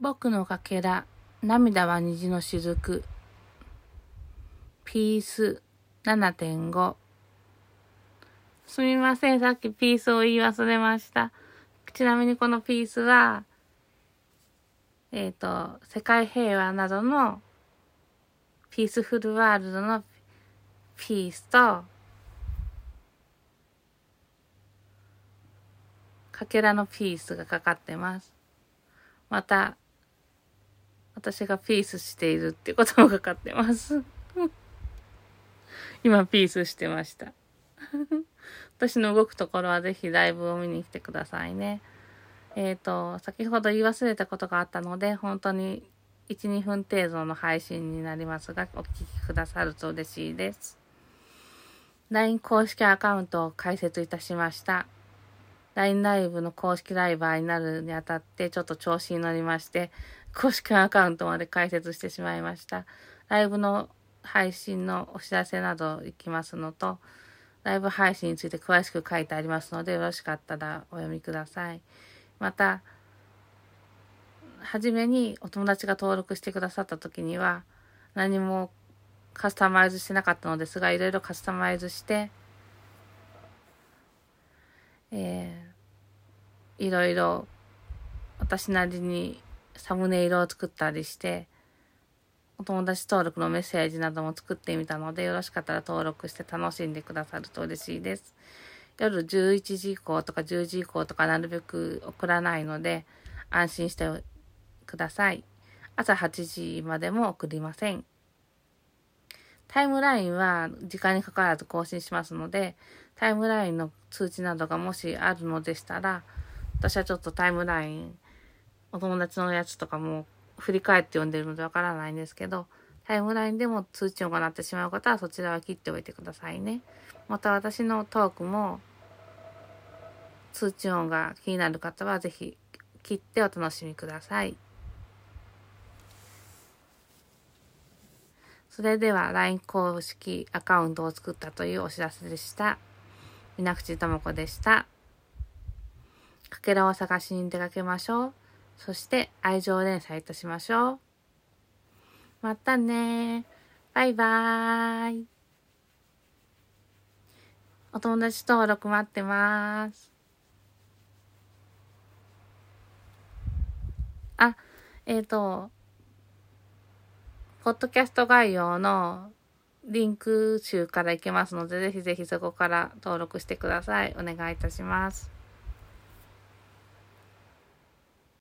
僕のかけら、涙は虹の雫。ピース7.5。すみません、さっきピースを言い忘れました。ちなみにこのピースは、えっ、ー、と、世界平和などのピースフルワールドのピースと、かけらのピースがかかってます。また、私がピースしているってこともかかってます。今ピースしてました。私の動くところはぜひライブを見に来てくださいね。えっ、ー、と、先ほど言い忘れたことがあったので、本当に1、2分程度の配信になりますが、お聞きくださると嬉しいです。LINE 公式アカウントを開設いたしました。LINE ライブの公式ライバーになるにあたってちょっと調子に乗りまして、公式アカウントまで開設してしまいました。ライブの配信のお知らせなど行きますのと、ライブ配信について詳しく書いてありますので、よろしかったらお読みください。また、はじめにお友達が登録してくださった時には、何もカスタマイズしてなかったのですが、いろいろカスタマイズして、えー、いろいろ私なりにサムネイルを作ったりして、お友達登録のメッセージなども作ってみたので、よろしかったら登録して楽しんでくださると嬉しいです。夜11時以降とか10時以降とかなるべく送らないので、安心してください。朝8時までも送りません。タイムラインは時間にかかわらず更新しますので、タイムラインの通知などがもしあるのでしたら、私はちょっとタイムライン、お友達のやつとかも振り返って読んでるのでわからないんですけど、タイムラインでも通知音が鳴ってしまう方はそちらは切っておいてくださいね。また私のトークも通知音が気になる方はぜひ切ってお楽しみください。それでは LINE 公式アカウントを作ったというお知らせでした。水口智子でした。かけらを探しに出かけましょう。そして愛情連載いたしましょう。またねバイバーイ。お友達登録待ってます。あ、えっ、ー、と、ポッドキャスト概要のリンク集から行けますので、ぜひぜひそこから登録してください。お願いいたします。